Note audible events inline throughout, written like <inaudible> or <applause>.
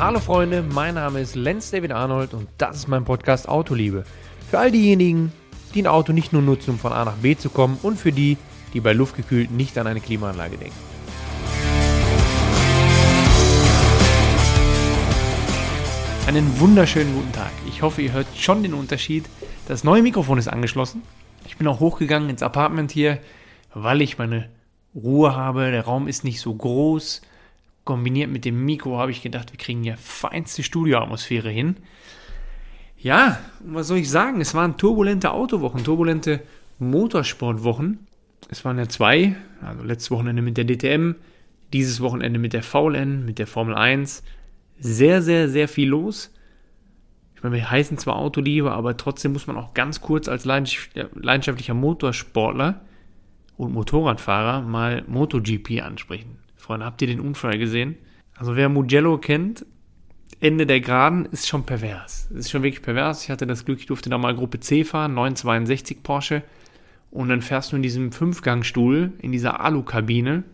Hallo Freunde, mein Name ist Lenz David Arnold und das ist mein Podcast Autoliebe. Für all diejenigen, die ein Auto nicht nur nutzen, um von A nach B zu kommen und für die, die bei luftgekühlt nicht an eine Klimaanlage denken. Einen wunderschönen guten Tag. Ich hoffe, ihr hört schon den Unterschied. Das neue Mikrofon ist angeschlossen. Ich bin auch hochgegangen ins Apartment hier, weil ich meine Ruhe habe. Der Raum ist nicht so groß. Kombiniert mit dem Mikro habe ich gedacht, wir kriegen ja feinste Studioatmosphäre hin. Ja, was soll ich sagen? Es waren turbulente Autowochen, turbulente Motorsportwochen. Es waren ja zwei, also letztes Wochenende mit der DTM, dieses Wochenende mit der VLN, mit der Formel 1. Sehr, sehr, sehr viel los. Ich meine, wir heißen zwar Autoliebe, aber trotzdem muss man auch ganz kurz als leidenschaftlicher Motorsportler und Motorradfahrer mal MotoGP ansprechen. Freunde, habt ihr den Unfall gesehen? Also wer Mugello kennt, Ende der Geraden ist schon pervers. Ist schon wirklich pervers. Ich hatte das Glück, ich durfte da mal Gruppe C fahren, 962 Porsche. Und dann fährst du in diesem Fünfgangstuhl, in dieser Alukabine,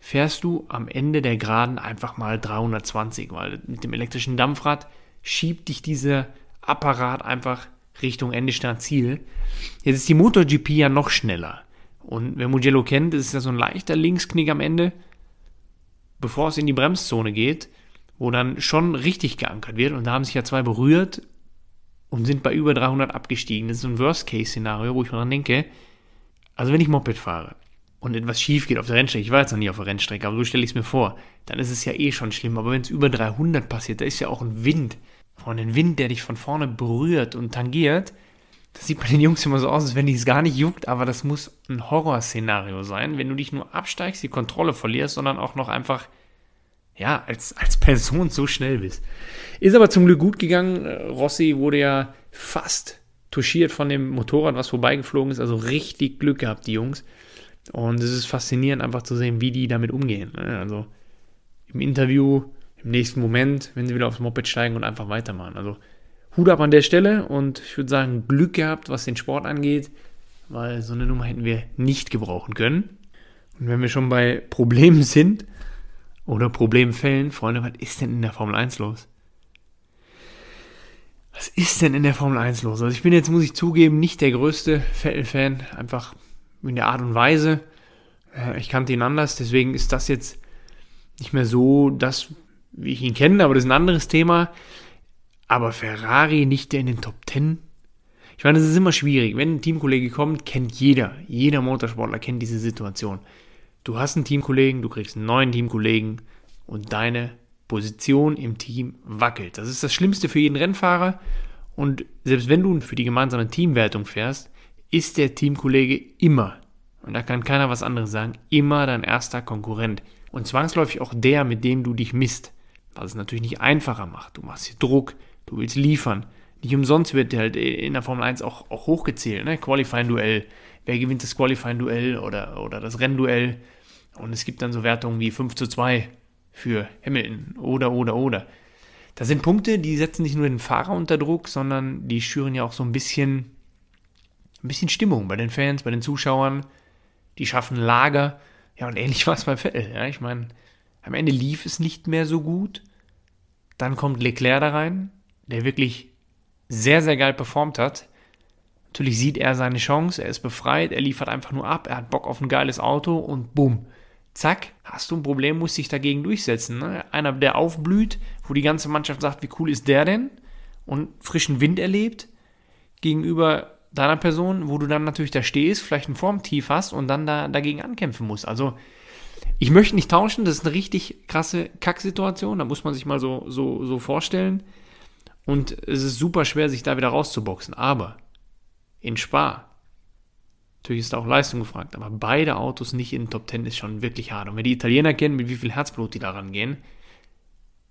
fährst du am Ende der Geraden einfach mal 320, weil mit dem elektrischen Dampfrad schiebt dich dieser Apparat einfach Richtung Ende Ziel. Jetzt ist die MotoGP ja noch schneller. Und wer Mugello kennt, ist ja so ein leichter Linksknick am Ende, bevor es in die Bremszone geht, wo dann schon richtig geankert wird. Und da haben sich ja zwei berührt und sind bei über 300 abgestiegen. Das ist ein Worst-Case-Szenario, wo ich mir dran denke, also wenn ich Moped fahre und etwas schief geht auf der Rennstrecke, ich war jetzt noch nie auf der Rennstrecke, aber so stelle ich es mir vor, dann ist es ja eh schon schlimm. Aber wenn es über 300 passiert, da ist ja auch ein Wind. Von einem Wind, der dich von vorne berührt und tangiert, das sieht bei den Jungs immer so aus, als wenn die es gar nicht juckt, aber das muss ein Horrorszenario sein, wenn du dich nur absteigst, die Kontrolle verlierst, sondern auch noch einfach, ja, als, als Person so schnell bist. Ist aber zum Glück gut gegangen. Rossi wurde ja fast touchiert von dem Motorrad, was vorbeigeflogen ist, also richtig Glück gehabt, die Jungs. Und es ist faszinierend, einfach zu sehen, wie die damit umgehen. Ne? Also im Interview, im nächsten Moment, wenn sie wieder aufs Moped steigen und einfach weitermachen. Also Hut ab an der Stelle und ich würde sagen, Glück gehabt, was den Sport angeht, weil so eine Nummer hätten wir nicht gebrauchen können. Und wenn wir schon bei Problemen sind oder Problemfällen, Freunde, was ist denn in der Formel 1 los? Was ist denn in der Formel 1 los? Also ich bin jetzt, muss ich zugeben, nicht der größte Vettel-Fan, einfach in der Art und Weise. Äh, ich kannte ihn anders, deswegen ist das jetzt nicht mehr so das, wie ich ihn kenne, aber das ist ein anderes Thema. Aber Ferrari nicht in den Top 10? Ich meine, es ist immer schwierig. Wenn ein Teamkollege kommt, kennt jeder, jeder Motorsportler kennt diese Situation. Du hast einen Teamkollegen, du kriegst einen neuen Teamkollegen und deine Position im Team wackelt. Das ist das Schlimmste für jeden Rennfahrer. Und selbst wenn du für die gemeinsame Teamwertung fährst, ist der Teamkollege immer, und da kann keiner was anderes sagen, immer dein erster Konkurrent. Und zwangsläufig auch der, mit dem du dich misst. Was es natürlich nicht einfacher macht. Du machst hier Druck, Du willst liefern. Nicht umsonst wird halt in der Formel 1 auch, auch hochgezählt, ne? Qualifying-Duell. Wer gewinnt das Qualifying-Duell oder, oder das Rennduell? Und es gibt dann so Wertungen wie 5 zu 2 für Hamilton oder, oder, oder. Das sind Punkte, die setzen nicht nur den Fahrer unter Druck, sondern die schüren ja auch so ein bisschen, ein bisschen Stimmung bei den Fans, bei den Zuschauern. Die schaffen Lager. Ja, und ähnlich <laughs> war es bei Vettel. Ja, ich meine, am Ende lief es nicht mehr so gut. Dann kommt Leclerc da rein, der wirklich sehr, sehr geil performt hat. Natürlich sieht er seine Chance, er ist befreit, er liefert einfach nur ab, er hat Bock auf ein geiles Auto und bumm, zack, hast du ein Problem, musst dich dagegen durchsetzen. Ne? Einer, der aufblüht, wo die ganze Mannschaft sagt, wie cool ist der denn? Und frischen Wind erlebt, gegenüber deiner Person, wo du dann natürlich da stehst, vielleicht ein Formtief hast und dann da dagegen ankämpfen musst. Also, ich möchte nicht tauschen, das ist eine richtig krasse Kacksituation, da muss man sich mal so, so, so vorstellen. Und es ist super schwer, sich da wieder rauszuboxen. Aber in Spa, natürlich ist da auch Leistung gefragt, aber beide Autos nicht in den Top 10 ist schon wirklich hart. Und wenn die Italiener kennen, mit wie viel Herzblut die da rangehen,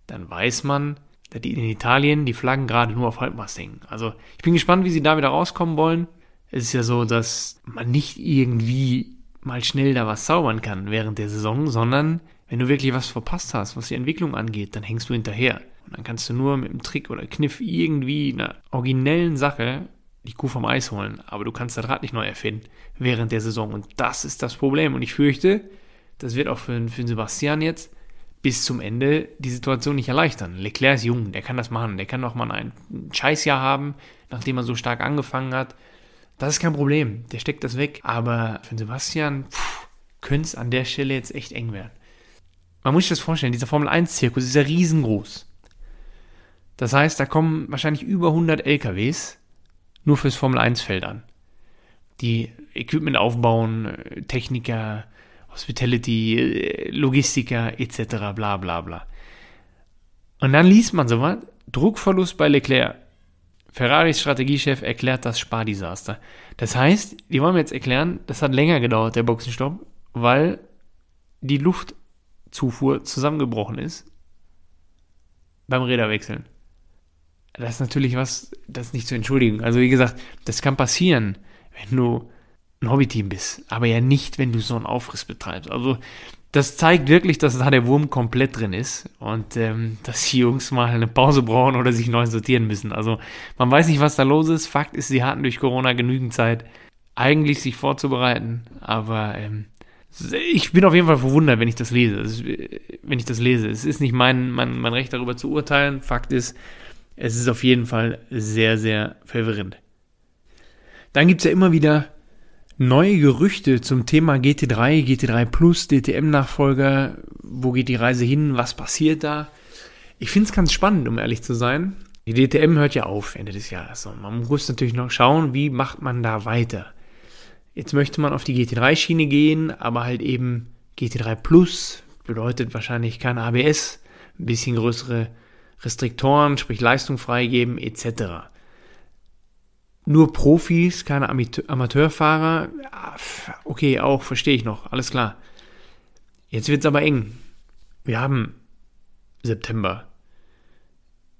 dann weiß man, dass die in Italien die Flaggen gerade nur auf Halbmast hängen. Also ich bin gespannt, wie sie da wieder rauskommen wollen. Es ist ja so, dass man nicht irgendwie mal schnell da was zaubern kann während der Saison, sondern wenn du wirklich was verpasst hast, was die Entwicklung angeht, dann hängst du hinterher. Dann kannst du nur mit einem Trick oder Kniff irgendwie einer originellen Sache die Kuh vom Eis holen. Aber du kannst das Rad nicht neu erfinden während der Saison. Und das ist das Problem. Und ich fürchte, das wird auch für, für Sebastian jetzt bis zum Ende die Situation nicht erleichtern. Leclerc ist jung, der kann das machen. Der kann noch mal ein Scheißjahr haben, nachdem er so stark angefangen hat. Das ist kein Problem. Der steckt das weg. Aber für Sebastian könnte es an der Stelle jetzt echt eng werden. Man muss sich das vorstellen, dieser Formel 1-Zirkus ist ja riesengroß. Das heißt, da kommen wahrscheinlich über 100 LKWs nur fürs Formel 1-Feld an. Die Equipment aufbauen, Techniker, Hospitality, Logistiker etc. bla bla bla. Und dann liest man sowas, Druckverlust bei Leclerc. Ferraris Strategiechef erklärt das Spardesaster. Das heißt, die wollen mir jetzt erklären, das hat länger gedauert, der Boxenstopp, weil die Luftzufuhr zusammengebrochen ist beim Räderwechseln. Das ist natürlich was, das ist nicht zu entschuldigen. Also wie gesagt, das kann passieren, wenn du ein Hobbyteam bist, aber ja nicht, wenn du so einen Aufriss betreibst. Also das zeigt wirklich, dass da der Wurm komplett drin ist und ähm, dass die Jungs mal eine Pause brauchen oder sich neu sortieren müssen. Also man weiß nicht, was da los ist. Fakt ist, sie hatten durch Corona genügend Zeit, eigentlich sich vorzubereiten, aber ähm, ich bin auf jeden Fall verwundert, wenn ich das lese. Ist, wenn ich das lese. Es ist nicht mein, mein, mein Recht darüber zu urteilen. Fakt ist, es ist auf jeden Fall sehr, sehr verwirrend. Dann gibt es ja immer wieder neue Gerüchte zum Thema GT3, GT3 Plus, DTM-Nachfolger. Wo geht die Reise hin? Was passiert da? Ich finde es ganz spannend, um ehrlich zu sein. Die DTM hört ja auf Ende des Jahres. Und man muss natürlich noch schauen, wie macht man da weiter. Jetzt möchte man auf die GT3-Schiene gehen, aber halt eben GT3 Plus bedeutet wahrscheinlich kein ABS, ein bisschen größere Restriktoren, sprich Leistung freigeben etc nur Profis, keine Amateurfahrer. Okay, auch, verstehe ich noch, alles klar. Jetzt wird es aber eng. Wir haben September.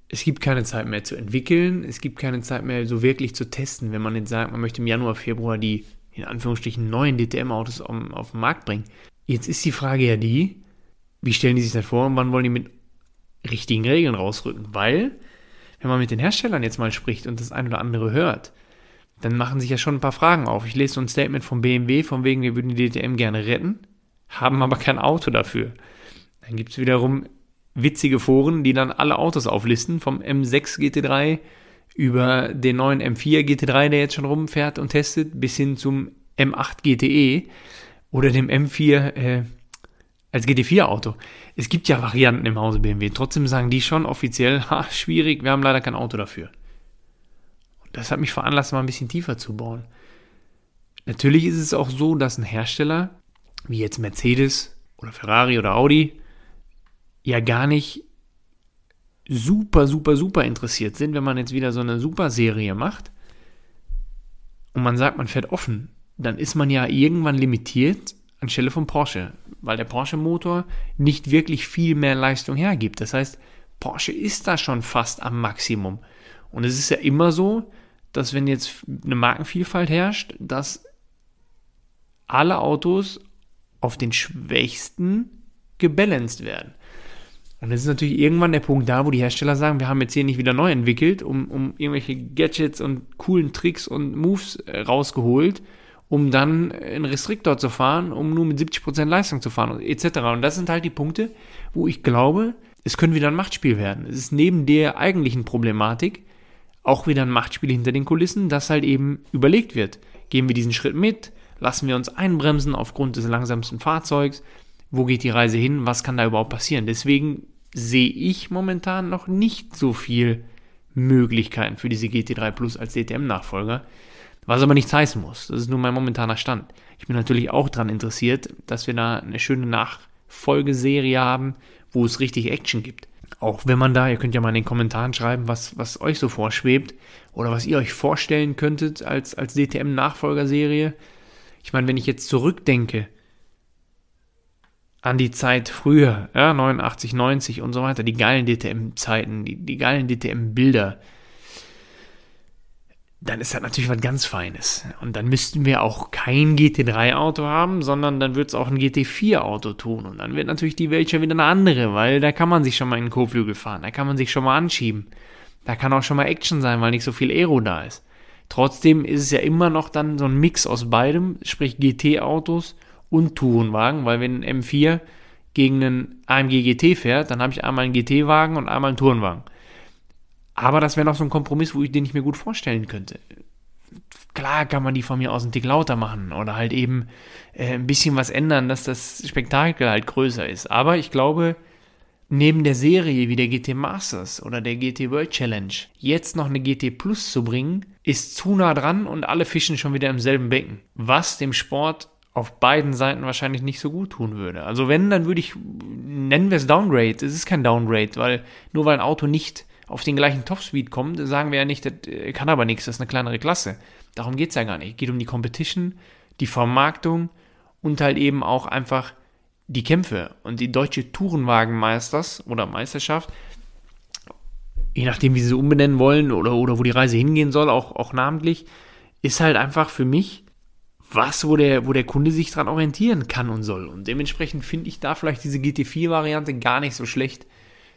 Es gibt keine Zeit mehr zu entwickeln, es gibt keine Zeit mehr so wirklich zu testen, wenn man jetzt sagt, man möchte im Januar, Februar die in Anführungsstrichen neuen DTM-Autos auf, auf den Markt bringen. Jetzt ist die Frage ja die, wie stellen die sich das vor und wann wollen die mit richtigen Regeln rausrücken? Weil wenn man mit den Herstellern jetzt mal spricht und das ein oder andere hört, dann machen sich ja schon ein paar Fragen auf. Ich lese so ein Statement vom BMW, von wegen, wir würden die DTM gerne retten, haben aber kein Auto dafür. Dann gibt es wiederum witzige Foren, die dann alle Autos auflisten, vom M6 GT3 über den neuen M4 GT3, der jetzt schon rumfährt und testet, bis hin zum M8 GTE oder dem M4 äh, als GT4-Auto. Es gibt ja Varianten im Hause BMW. Trotzdem sagen die schon offiziell, <laughs> ha, schwierig, wir haben leider kein Auto dafür. Und das hat mich veranlasst, mal ein bisschen tiefer zu bauen. Natürlich ist es auch so, dass ein Hersteller, wie jetzt Mercedes oder Ferrari oder Audi, ja gar nicht super, super, super interessiert sind, wenn man jetzt wieder so eine Super-Serie macht und man sagt, man fährt offen, dann ist man ja irgendwann limitiert anstelle von Porsche, weil der Porsche-Motor nicht wirklich viel mehr Leistung hergibt. Das heißt, Porsche ist da schon fast am Maximum. Und es ist ja immer so, dass wenn jetzt eine Markenvielfalt herrscht, dass alle Autos auf den schwächsten gebalanced werden. Und das ist natürlich irgendwann der Punkt da, wo die Hersteller sagen, wir haben jetzt hier nicht wieder neu entwickelt, um, um irgendwelche Gadgets und coolen Tricks und Moves äh, rausgeholt, um dann einen Restriktor zu fahren, um nur mit 70% Leistung zu fahren, etc. Und das sind halt die Punkte, wo ich glaube, es könnte wieder ein Machtspiel werden. Es ist neben der eigentlichen Problematik auch wieder ein Machtspiel hinter den Kulissen, das halt eben überlegt wird. Gehen wir diesen Schritt mit? Lassen wir uns einbremsen aufgrund des langsamsten Fahrzeugs? Wo geht die Reise hin? Was kann da überhaupt passieren? Deswegen sehe ich momentan noch nicht so viel Möglichkeiten für diese GT3 Plus als DTM-Nachfolger. Was aber nichts heißen muss. Das ist nur mein momentaner Stand. Ich bin natürlich auch daran interessiert, dass wir da eine schöne Nachfolgeserie haben, wo es richtig Action gibt. Auch wenn man da, ihr könnt ja mal in den Kommentaren schreiben, was, was euch so vorschwebt oder was ihr euch vorstellen könntet als, als DTM-Nachfolgerserie. Ich meine, wenn ich jetzt zurückdenke an die Zeit früher, ja, 89, 90 und so weiter, die geilen DTM-Zeiten, die, die geilen DTM-Bilder, dann ist das natürlich was ganz Feines. Und dann müssten wir auch kein GT3-Auto haben, sondern dann wird es auch ein GT4-Auto tun. Und dann wird natürlich die Welt schon wieder eine andere, weil da kann man sich schon mal in den Kotflügel fahren, da kann man sich schon mal anschieben. Da kann auch schon mal Action sein, weil nicht so viel Aero da ist. Trotzdem ist es ja immer noch dann so ein Mix aus beidem, sprich GT-Autos und Tourenwagen, weil wenn ein M4 gegen einen AMG GT fährt, dann habe ich einmal einen GT-Wagen und einmal einen Tourenwagen. Aber das wäre noch so ein Kompromiss, wo ich den ich mir gut vorstellen könnte. Klar kann man die von mir aus einen Tick lauter machen oder halt eben äh, ein bisschen was ändern, dass das Spektakel halt größer ist. Aber ich glaube, neben der Serie wie der GT Masters oder der GT World Challenge jetzt noch eine GT Plus zu bringen, ist zu nah dran und alle fischen schon wieder im selben Becken. Was dem Sport auf beiden Seiten wahrscheinlich nicht so gut tun würde. Also wenn, dann würde ich, nennen wir es Downgrade. Es ist kein Downgrade, weil nur weil ein Auto nicht auf den gleichen Topspeed kommt, sagen wir ja nicht, das äh, kann aber nichts, das ist eine kleinere Klasse. Darum geht es ja gar nicht. Es geht um die Competition, die Vermarktung und halt eben auch einfach die Kämpfe. Und die deutsche Tourenwagenmeisters oder Meisterschaft, je nachdem, wie sie sie umbenennen wollen oder, oder wo die Reise hingehen soll, auch, auch namentlich, ist halt einfach für mich was, wo der, wo der Kunde sich dran orientieren kann und soll. Und dementsprechend finde ich da vielleicht diese GT4-Variante gar nicht so schlecht.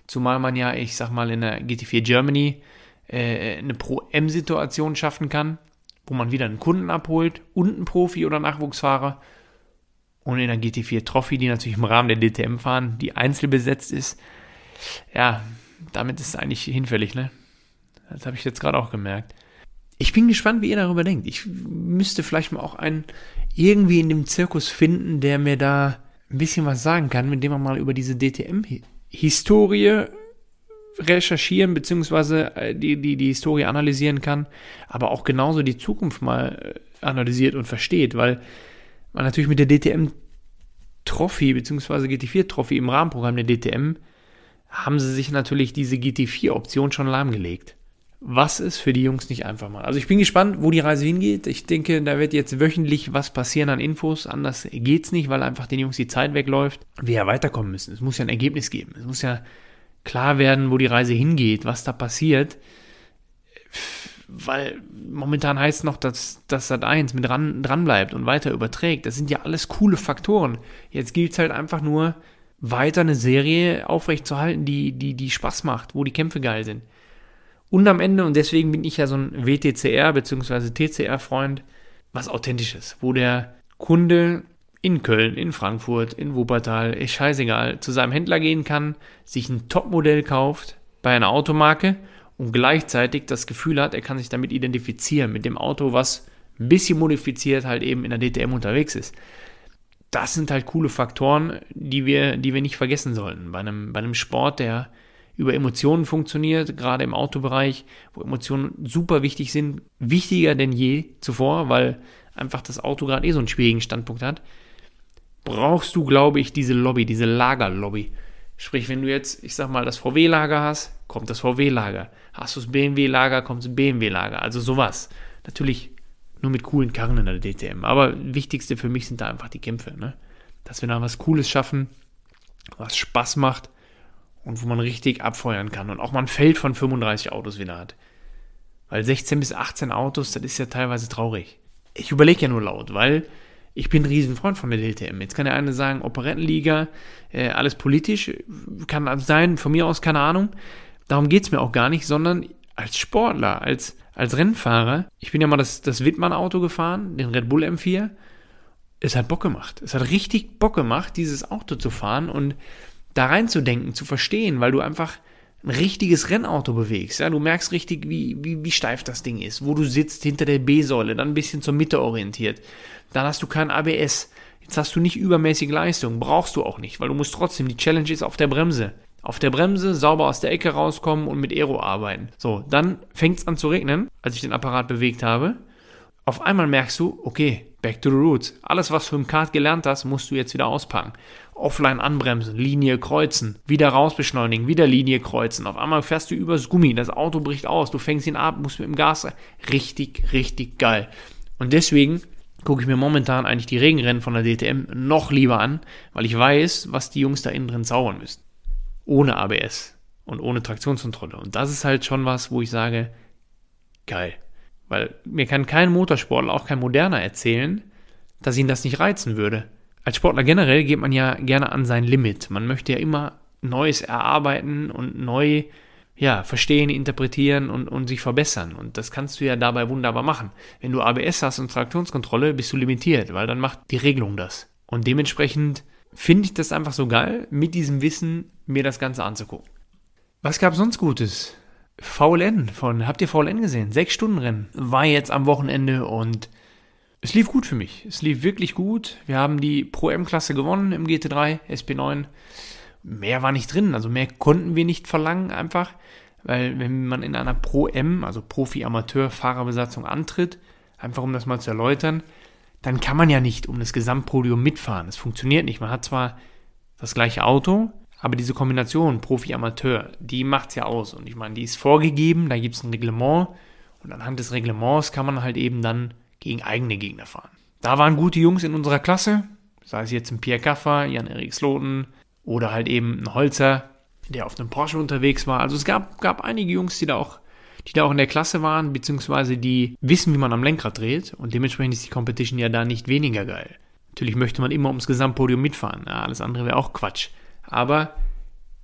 Zumal man ja, ich sag mal, in der GT4 Germany äh, eine Pro-M-Situation schaffen kann, wo man wieder einen Kunden abholt und einen Profi oder Nachwuchsfahrer. Und in der GT4 Trophy, die natürlich im Rahmen der DTM fahren, die einzeln besetzt ist. Ja, damit ist es eigentlich hinfällig, ne? Das habe ich jetzt gerade auch gemerkt. Ich bin gespannt, wie ihr darüber denkt. Ich müsste vielleicht mal auch einen irgendwie in dem Zirkus finden, der mir da ein bisschen was sagen kann, mit dem man mal über diese DTM-Historie recherchieren bzw. Äh, die, die, die Historie analysieren kann, aber auch genauso die Zukunft mal äh, analysiert und versteht, weil man natürlich mit der DTM Trophy bzw. GT4 Trophy im Rahmenprogramm der DTM haben sie sich natürlich diese GT4 Option schon lahmgelegt was es für die Jungs nicht einfach macht. Also ich bin gespannt, wo die Reise hingeht. Ich denke, da wird jetzt wöchentlich was passieren an Infos. Anders geht's nicht, weil einfach den Jungs die Zeit wegläuft. Wir ja weiterkommen müssen. Es muss ja ein Ergebnis geben. Es muss ja klar werden, wo die Reise hingeht, was da passiert. Weil momentan heißt es noch, dass, dass Sat 1 mit dran, dran bleibt und weiter überträgt. Das sind ja alles coole Faktoren. Jetzt gilt es halt einfach nur, weiter eine Serie aufrechtzuerhalten, die, die, die Spaß macht, wo die Kämpfe geil sind. Und am Ende, und deswegen bin ich ja so ein WTCR bzw. TCR-Freund, was authentisches, wo der Kunde in Köln, in Frankfurt, in Wuppertal, ist scheißegal, zu seinem Händler gehen kann, sich ein Topmodell kauft bei einer Automarke und gleichzeitig das Gefühl hat, er kann sich damit identifizieren, mit dem Auto, was ein bisschen modifiziert halt eben in der DTM unterwegs ist. Das sind halt coole Faktoren, die wir, die wir nicht vergessen sollten. Bei einem, bei einem Sport, der über Emotionen funktioniert, gerade im Autobereich, wo Emotionen super wichtig sind, wichtiger denn je zuvor, weil einfach das Auto gerade eh so einen schwierigen Standpunkt hat, brauchst du, glaube ich, diese Lobby, diese Lagerlobby. Sprich, wenn du jetzt, ich sag mal, das VW-Lager hast, kommt das VW-Lager. Hast du das BMW-Lager, kommt das BMW-Lager. Also sowas. Natürlich nur mit coolen Karren in der DTM. Aber wichtigste für mich sind da einfach die Kämpfe. Ne? Dass wir da was Cooles schaffen, was Spaß macht und wo man richtig abfeuern kann und auch mal ein Feld von 35 Autos wieder hat. Weil 16 bis 18 Autos, das ist ja teilweise traurig. Ich überlege ja nur laut, weil ich bin ein Riesenfreund von der DTM. Jetzt kann der eine sagen, Operettenliga, äh, alles politisch, kann sein, von mir aus keine Ahnung. Darum geht es mir auch gar nicht, sondern als Sportler, als, als Rennfahrer, ich bin ja mal das, das Wittmann-Auto gefahren, den Red Bull M4. Es hat Bock gemacht. Es hat richtig Bock gemacht, dieses Auto zu fahren und da reinzudenken, zu verstehen, weil du einfach ein richtiges Rennauto bewegst. Ja? Du merkst richtig, wie, wie, wie steif das Ding ist, wo du sitzt hinter der B-Säule, dann ein bisschen zur Mitte orientiert. Dann hast du kein ABS. Jetzt hast du nicht übermäßig Leistung, brauchst du auch nicht, weil du musst trotzdem, die Challenge ist auf der Bremse. Auf der Bremse sauber aus der Ecke rauskommen und mit Aero arbeiten. So, dann fängt es an zu regnen, als ich den Apparat bewegt habe. Auf einmal merkst du, okay, back to the roots. Alles, was du im Kart gelernt hast, musst du jetzt wieder auspacken offline anbremsen, Linie kreuzen, wieder rausbeschleunigen, wieder Linie kreuzen. Auf einmal fährst du übers Gummi, das Auto bricht aus, du fängst ihn ab, musst mit dem Gas. Richtig, richtig geil. Und deswegen gucke ich mir momentan eigentlich die Regenrennen von der DTM noch lieber an, weil ich weiß, was die Jungs da innen drin zaubern müssen. Ohne ABS und ohne Traktionskontrolle. Und das ist halt schon was, wo ich sage, geil. Weil mir kann kein Motorsportler, auch kein Moderner erzählen, dass ihn das nicht reizen würde als Sportler generell geht man ja gerne an sein Limit. Man möchte ja immer Neues erarbeiten und neu ja, verstehen, interpretieren und, und sich verbessern. Und das kannst du ja dabei wunderbar machen. Wenn du ABS hast und Traktionskontrolle, bist du limitiert, weil dann macht die Regelung das. Und dementsprechend finde ich das einfach so geil, mit diesem Wissen mir das Ganze anzugucken. Was gab sonst Gutes? VLN von, habt ihr VLN gesehen? Sechs Stunden Rennen war jetzt am Wochenende und es lief gut für mich. Es lief wirklich gut. Wir haben die Pro M-Klasse gewonnen im GT3, SP9. Mehr war nicht drin, also mehr konnten wir nicht verlangen einfach, weil wenn man in einer Pro M, also Profi-Amateur-Fahrerbesatzung antritt, einfach um das mal zu erläutern, dann kann man ja nicht um das Gesamtpodium mitfahren. Es funktioniert nicht. Man hat zwar das gleiche Auto, aber diese Kombination Profi-Amateur, die macht es ja aus. Und ich meine, die ist vorgegeben, da gibt es ein Reglement und anhand des Reglements kann man halt eben dann gegen eigene Gegner fahren. Da waren gute Jungs in unserer Klasse, sei es jetzt ein Pierre Kaffer, Jan-Erik Sloten oder halt eben ein Holzer, der auf einem Porsche unterwegs war. Also es gab, gab einige Jungs, die da auch die da auch in der Klasse waren, beziehungsweise die wissen, wie man am Lenkrad dreht und dementsprechend ist die Competition ja da nicht weniger geil. Natürlich möchte man immer ums Gesamtpodium mitfahren, ja, alles andere wäre auch Quatsch. Aber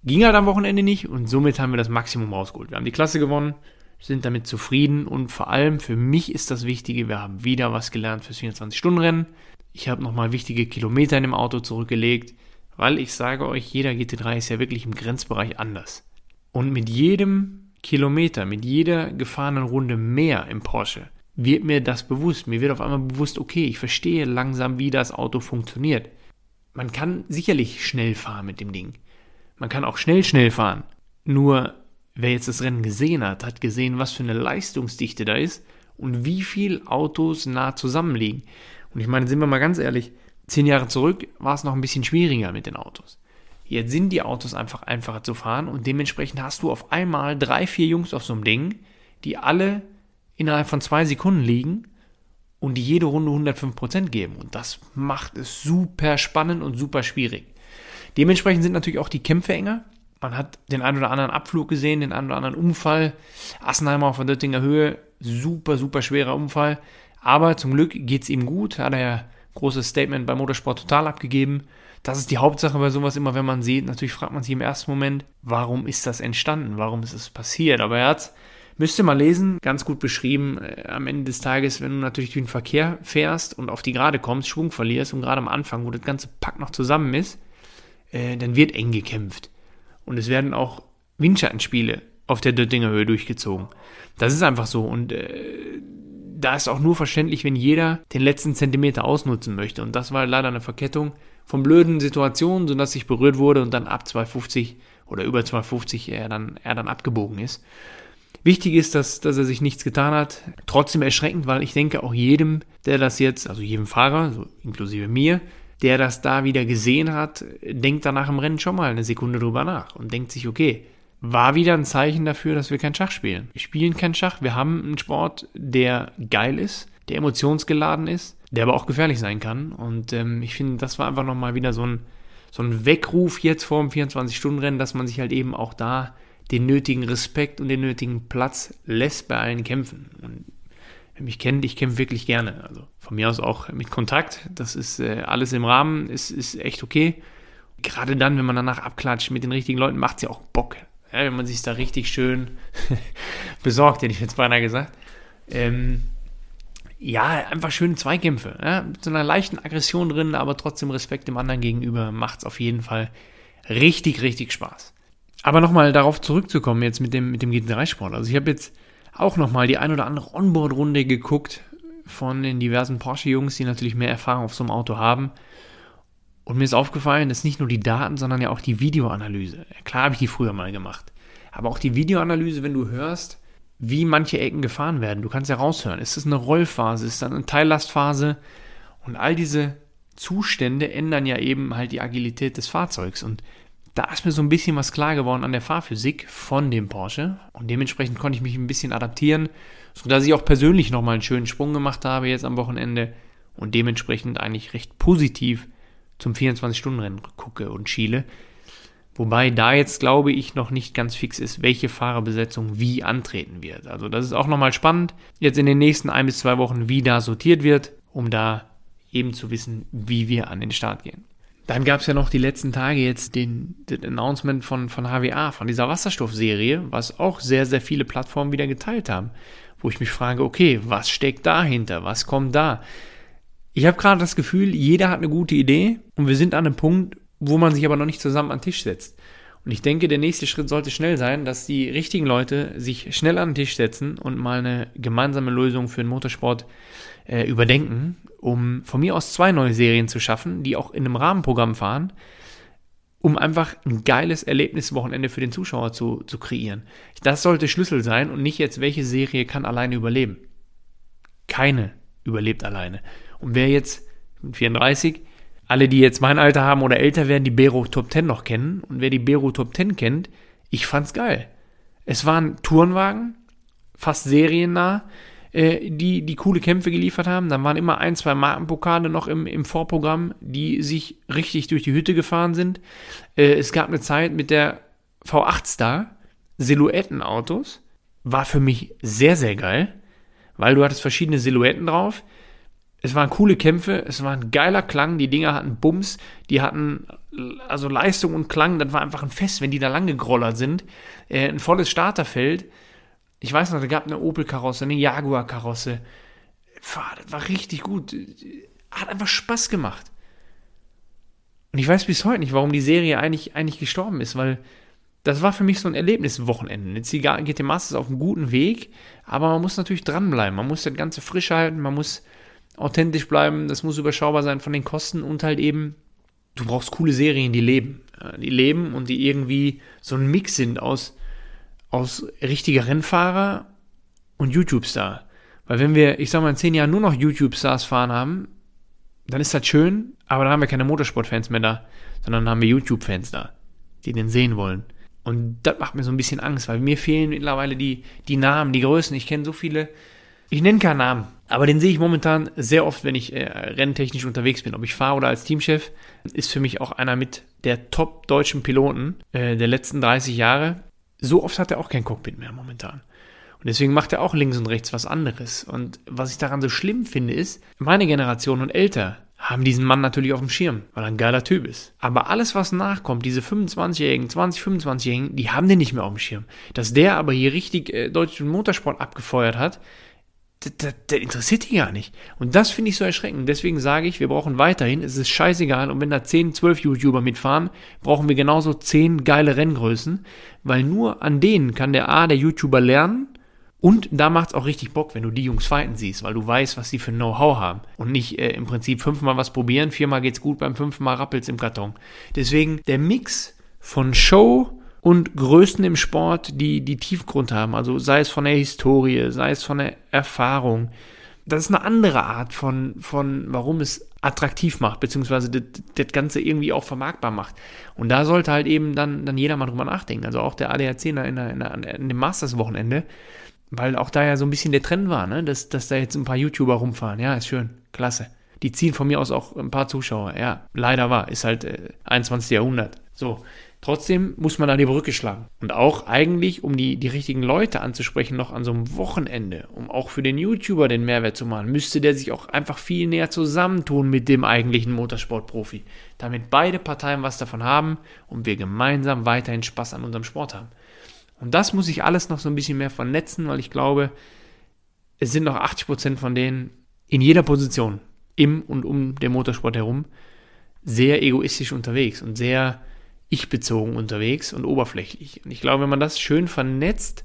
ging halt am Wochenende nicht und somit haben wir das Maximum rausgeholt. Wir haben die Klasse gewonnen, sind damit zufrieden und vor allem für mich ist das Wichtige, wir haben wieder was gelernt fürs 24-Stunden-Rennen. Ich habe nochmal wichtige Kilometer in dem Auto zurückgelegt, weil ich sage euch, jeder GT3 ist ja wirklich im Grenzbereich anders. Und mit jedem Kilometer, mit jeder gefahrenen Runde mehr im Porsche, wird mir das bewusst. Mir wird auf einmal bewusst, okay, ich verstehe langsam, wie das Auto funktioniert. Man kann sicherlich schnell fahren mit dem Ding. Man kann auch schnell, schnell fahren. Nur, wer jetzt das Rennen gesehen hat, hat gesehen, was für eine Leistungsdichte da ist und wie viele Autos nah zusammenliegen. Und ich meine, sind wir mal ganz ehrlich, zehn Jahre zurück war es noch ein bisschen schwieriger mit den Autos. Jetzt sind die Autos einfach einfacher zu fahren und dementsprechend hast du auf einmal drei, vier Jungs auf so einem Ding, die alle innerhalb von zwei Sekunden liegen und die jede Runde 105% geben. Und das macht es super spannend und super schwierig. Dementsprechend sind natürlich auch die Kämpfe enger. Man hat den einen oder anderen Abflug gesehen, den einen oder anderen Unfall. Assenheimer auf der Döttinger Höhe, super, super schwerer Unfall. Aber zum Glück geht es ihm gut. Hat er ja großes Statement bei Motorsport Total abgegeben. Das ist die Hauptsache bei sowas immer, wenn man sieht. Natürlich fragt man sich im ersten Moment, warum ist das entstanden? Warum ist es passiert? Aber er hat Müsst ihr mal lesen, ganz gut beschrieben. Äh, am Ende des Tages, wenn du natürlich durch den Verkehr fährst und auf die Gerade kommst, Schwung verlierst und gerade am Anfang, wo das ganze Pack noch zusammen ist, äh, dann wird eng gekämpft. Und es werden auch Windschattenspiele auf der Döttinger Höhe durchgezogen. Das ist einfach so. Und äh, da ist auch nur verständlich, wenn jeder den letzten Zentimeter ausnutzen möchte. Und das war leider eine Verkettung von blöden Situationen, sodass ich berührt wurde und dann ab 250 oder über 250 er dann, er dann abgebogen ist. Wichtig ist, dass, dass er sich nichts getan hat. Trotzdem erschreckend, weil ich denke, auch jedem, der das jetzt, also jedem Fahrer, so inklusive mir, der das da wieder gesehen hat, denkt danach im Rennen schon mal eine Sekunde drüber nach und denkt sich, okay, war wieder ein Zeichen dafür, dass wir kein Schach spielen. Wir spielen kein Schach, wir haben einen Sport, der geil ist, der emotionsgeladen ist, der aber auch gefährlich sein kann. Und ähm, ich finde, das war einfach nochmal wieder so ein, so ein Weckruf jetzt vor dem 24-Stunden-Rennen, dass man sich halt eben auch da den nötigen Respekt und den nötigen Platz lässt bei allen Kämpfen. Und wer mich kennt, ich kämpfe wirklich gerne. Also von mir aus auch mit Kontakt. Das ist äh, alles im Rahmen, ist, ist echt okay. Gerade dann, wenn man danach abklatscht mit den richtigen Leuten, macht es ja auch Bock. Ja, wenn man sich da richtig schön <laughs> besorgt, hätte ich jetzt beinahe gesagt. Ähm, ja, einfach schöne Zweikämpfe. Ja, mit so einer leichten Aggression drin, aber trotzdem Respekt dem anderen gegenüber macht es auf jeden Fall richtig, richtig Spaß. Aber nochmal darauf zurückzukommen jetzt mit dem, mit dem GT3-Sport. Also ich habe jetzt auch nochmal die ein oder andere Onboard-Runde geguckt von den diversen Porsche-Jungs, die natürlich mehr Erfahrung auf so einem Auto haben. Und mir ist aufgefallen, dass nicht nur die Daten, sondern ja auch die Videoanalyse. Klar habe ich die früher mal gemacht. Aber auch die Videoanalyse, wenn du hörst, wie manche Ecken gefahren werden. Du kannst ja raushören. Ist das eine Rollphase? Ist das eine Teillastphase? Und all diese Zustände ändern ja eben halt die Agilität des Fahrzeugs. Und da ist mir so ein bisschen was klar geworden an der Fahrphysik von dem Porsche und dementsprechend konnte ich mich ein bisschen adaptieren, sodass ich auch persönlich nochmal einen schönen Sprung gemacht habe jetzt am Wochenende und dementsprechend eigentlich recht positiv zum 24-Stunden-Rennen gucke und schiele. Wobei da jetzt glaube ich noch nicht ganz fix ist, welche Fahrerbesetzung wie antreten wird. Also das ist auch nochmal spannend, jetzt in den nächsten ein bis zwei Wochen, wie da sortiert wird, um da eben zu wissen, wie wir an den Start gehen. Dann gab es ja noch die letzten Tage jetzt den, den Announcement von, von HWA, von dieser Wasserstoffserie, was auch sehr, sehr viele Plattformen wieder geteilt haben. Wo ich mich frage, okay, was steckt dahinter? Was kommt da? Ich habe gerade das Gefühl, jeder hat eine gute Idee und wir sind an einem Punkt, wo man sich aber noch nicht zusammen an den Tisch setzt. Und ich denke, der nächste Schritt sollte schnell sein, dass die richtigen Leute sich schnell an den Tisch setzen und mal eine gemeinsame Lösung für den Motorsport äh, überdenken, um von mir aus zwei neue Serien zu schaffen, die auch in einem Rahmenprogramm fahren, um einfach ein geiles Erlebniswochenende für den Zuschauer zu, zu kreieren. Das sollte Schlüssel sein und nicht jetzt, welche Serie kann alleine überleben. Keine überlebt alleine. Und wer jetzt mit 34 alle, die jetzt mein Alter haben oder älter werden, die Bero Top 10 noch kennen. Und wer die Bero Top 10 kennt, ich fand's geil. Es waren Tourenwagen, fast seriennah, äh, die, die coole Kämpfe geliefert haben. Dann waren immer ein, zwei Markenpokale noch im, im Vorprogramm, die sich richtig durch die Hütte gefahren sind. Äh, es gab eine Zeit mit der V8 Star, Silhouettenautos, war für mich sehr, sehr geil, weil du hattest verschiedene Silhouetten drauf es waren coole Kämpfe, es war ein geiler Klang, die Dinger hatten Bums, die hatten also Leistung und Klang, das war einfach ein Fest, wenn die da lang gegrollert sind. Äh, ein volles Starterfeld. Ich weiß noch, da gab eine Opel-Karosse, eine Jaguar-Karosse. Das war richtig gut. Hat einfach Spaß gemacht. Und ich weiß bis heute nicht, warum die Serie eigentlich, eigentlich gestorben ist, weil das war für mich so ein Erlebniswochenende. Jetzt geht der Masters auf einem guten Weg, aber man muss natürlich dranbleiben. Man muss das Ganze frisch halten, man muss authentisch bleiben, das muss überschaubar sein von den Kosten und halt eben, du brauchst coole Serien, die leben. Die leben und die irgendwie so ein Mix sind aus, aus richtiger Rennfahrer und YouTube-Star. Weil wenn wir, ich sag mal, in zehn Jahren nur noch YouTube-Stars fahren haben, dann ist das schön, aber dann haben wir keine Motorsport-Fans mehr da, sondern haben wir YouTube-Fans da, die den sehen wollen. Und das macht mir so ein bisschen Angst, weil mir fehlen mittlerweile die, die Namen, die Größen. Ich kenne so viele, ich nenne keinen Namen, aber den sehe ich momentan sehr oft, wenn ich äh, renntechnisch unterwegs bin. Ob ich fahre oder als Teamchef, ist für mich auch einer mit der top deutschen Piloten äh, der letzten 30 Jahre. So oft hat er auch kein Cockpit mehr momentan. Und deswegen macht er auch links und rechts was anderes. Und was ich daran so schlimm finde, ist, meine Generation und älter haben diesen Mann natürlich auf dem Schirm, weil er ein geiler Typ ist. Aber alles, was nachkommt, diese 25-Jährigen, 20-, 25-Jährigen, die haben den nicht mehr auf dem Schirm. Dass der aber hier richtig äh, deutschen Motorsport abgefeuert hat, das, das interessiert die gar nicht. Und das finde ich so erschreckend. Deswegen sage ich, wir brauchen weiterhin, es ist scheißegal, und wenn da 10, 12 YouTuber mitfahren, brauchen wir genauso 10 geile Renngrößen, weil nur an denen kann der A, der YouTuber lernen, und da macht es auch richtig Bock, wenn du die Jungs fighten siehst, weil du weißt, was sie für Know-how haben. Und nicht äh, im Prinzip fünfmal was probieren, viermal geht's gut, beim fünften Mal rappelt's im Karton. Deswegen der Mix von Show, und Größen im Sport, die, die Tiefgrund haben. Also sei es von der Historie, sei es von der Erfahrung. Das ist eine andere Art von, von warum es attraktiv macht, beziehungsweise das, das Ganze irgendwie auch vermarktbar macht. Und da sollte halt eben dann, dann jeder mal drüber nachdenken. Also auch der ADAC in, der, in, der, in dem Masters-Wochenende, weil auch da ja so ein bisschen der Trend war, ne? dass, dass da jetzt ein paar YouTuber rumfahren. Ja, ist schön, klasse. Die ziehen von mir aus auch ein paar Zuschauer. Ja, leider war, ist halt äh, 21. Jahrhundert. So, Trotzdem muss man da die Brücke schlagen. Und auch eigentlich, um die, die richtigen Leute anzusprechen, noch an so einem Wochenende, um auch für den YouTuber den Mehrwert zu machen, müsste der sich auch einfach viel näher zusammentun mit dem eigentlichen Motorsportprofi. Damit beide Parteien was davon haben und wir gemeinsam weiterhin Spaß an unserem Sport haben. Und das muss ich alles noch so ein bisschen mehr vernetzen, weil ich glaube, es sind noch 80% von denen in jeder Position im und um den Motorsport herum sehr egoistisch unterwegs und sehr ich-bezogen unterwegs und oberflächlich. Und ich glaube, wenn man das schön vernetzt,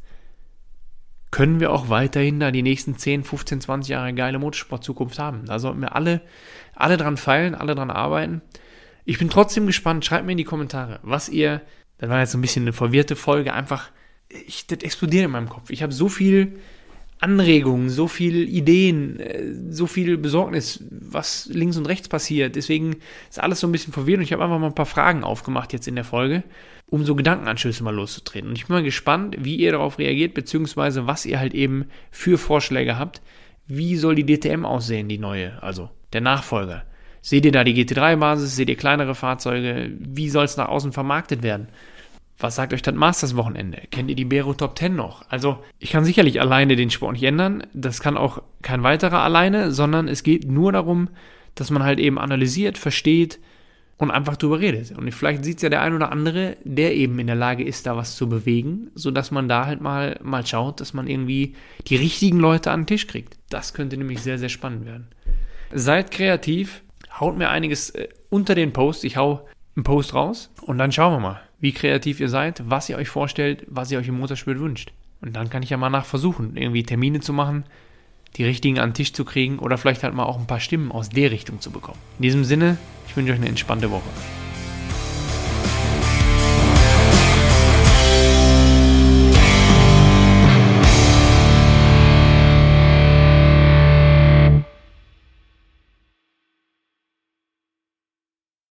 können wir auch weiterhin da die nächsten 10, 15, 20 Jahre geile Motorsport-Zukunft haben. Da sollten wir alle, alle dran feilen, alle dran arbeiten. Ich bin trotzdem gespannt. Schreibt mir in die Kommentare, was ihr, das war jetzt so ein bisschen eine verwirrte Folge, einfach, ich, das explodiert in meinem Kopf. Ich habe so viel Anregungen, so viele Ideen, äh, so viel Besorgnis, was links und rechts passiert. Deswegen ist alles so ein bisschen verwirrt und ich habe einfach mal ein paar Fragen aufgemacht jetzt in der Folge, um so Gedankenanschlüsse mal loszutreten. Und ich bin mal gespannt, wie ihr darauf reagiert, beziehungsweise was ihr halt eben für Vorschläge habt. Wie soll die DTM aussehen, die neue, also der Nachfolger? Seht ihr da die GT3-Basis? Seht ihr kleinere Fahrzeuge? Wie soll es nach außen vermarktet werden? Was sagt euch das Masters-Wochenende? Kennt ihr die Bero Top 10 noch? Also, ich kann sicherlich alleine den Sport nicht ändern. Das kann auch kein weiterer alleine, sondern es geht nur darum, dass man halt eben analysiert, versteht und einfach drüber redet. Und vielleicht sieht es ja der ein oder andere, der eben in der Lage ist, da was zu bewegen, sodass man da halt mal, mal schaut, dass man irgendwie die richtigen Leute an den Tisch kriegt. Das könnte nämlich sehr, sehr spannend werden. Seid kreativ, haut mir einiges äh, unter den Post. Ich hau einen Post raus und dann schauen wir mal, wie kreativ ihr seid, was ihr euch vorstellt, was ihr euch im Motorspiel wünscht. Und dann kann ich ja mal nach versuchen, irgendwie Termine zu machen, die richtigen an den Tisch zu kriegen oder vielleicht halt mal auch ein paar Stimmen aus der Richtung zu bekommen. In diesem Sinne, ich wünsche euch eine entspannte Woche.